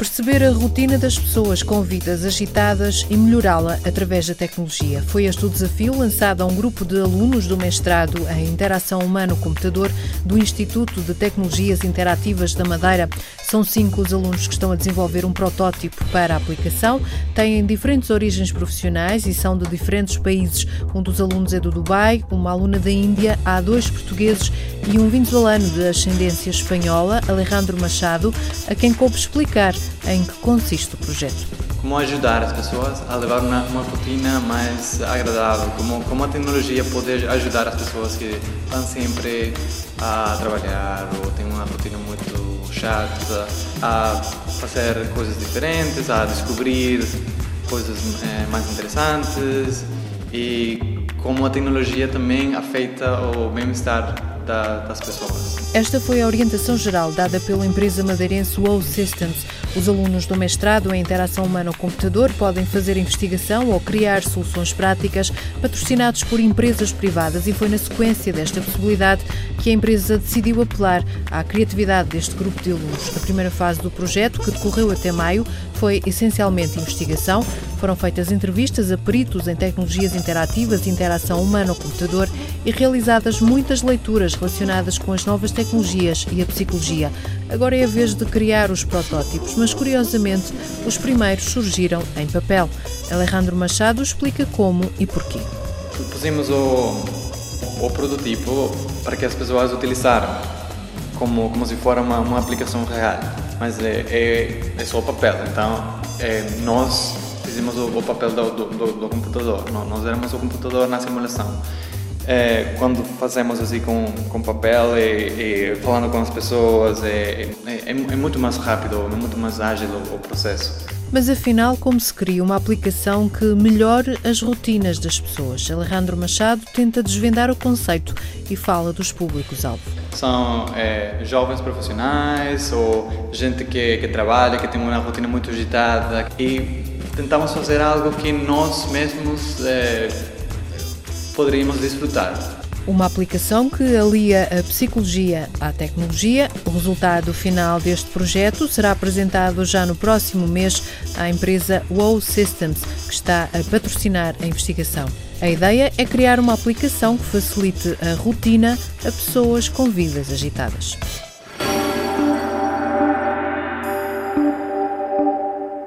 Perceber a rotina das pessoas com vidas agitadas e melhorá-la através da tecnologia. Foi este o desafio lançado a um grupo de alunos do mestrado em Interação Humano-Computador do Instituto de Tecnologias Interativas da Madeira. São cinco os alunos que estão a desenvolver um protótipo para a aplicação. Têm diferentes origens profissionais e são de diferentes países. Um dos alunos é do Dubai, uma aluna da Índia, há dois portugueses e um venezuelano de ascendência espanhola, Alejandro Machado, a quem coube explicar em que consiste o projeto. Como ajudar as pessoas a levar uma, uma rotina mais agradável, como, como a tecnologia pode ajudar as pessoas que estão sempre a trabalhar ou têm uma rotina muito chata, a fazer coisas diferentes, a descobrir coisas é, mais interessantes e como a tecnologia também afeta o bem-estar da, das pessoas. Esta foi a orientação geral dada pela empresa madeirense WOW Systems. Os alunos do mestrado em Interação Humano-Computador podem fazer investigação ou criar soluções práticas patrocinados por empresas privadas e foi na sequência desta possibilidade que a empresa decidiu apelar à criatividade deste grupo de alunos. A primeira fase do projeto, que decorreu até maio, foi essencialmente investigação. Foram feitas entrevistas a peritos em tecnologias interativas, interação humano-computador e realizadas muitas leituras relacionadas com as novas tecnologias e a psicologia. Agora é a vez de criar os protótipos, mas curiosamente os primeiros surgiram em papel. Alejandro Machado explica como e porquê. Pusemos o, o prototipo para que as pessoas utilizaram como, como se fosse uma, uma aplicação real, mas é, é, é só papel, então é, nós fizemos o, o papel do, do, do, computador, nós éramos o computador na simulação. É, quando fazemos assim com, com papel e, e falando com as pessoas, é, é, é, muito mais rápido, é muito mais ágil o, o processo. Mas afinal, como se cria uma aplicação que melhore as rotinas das pessoas? Alejandro Machado tenta desvendar o conceito e fala dos públicos-alvo. São é, jovens profissionais ou gente que, que trabalha, que tem uma rotina muito agitada e tentamos fazer algo que nós mesmos é, poderíamos desfrutar. Uma aplicação que alia a psicologia à tecnologia. O resultado final deste projeto será apresentado já no próximo mês à empresa WOW Systems, que está a patrocinar a investigação. A ideia é criar uma aplicação que facilite a rotina a pessoas com vidas agitadas.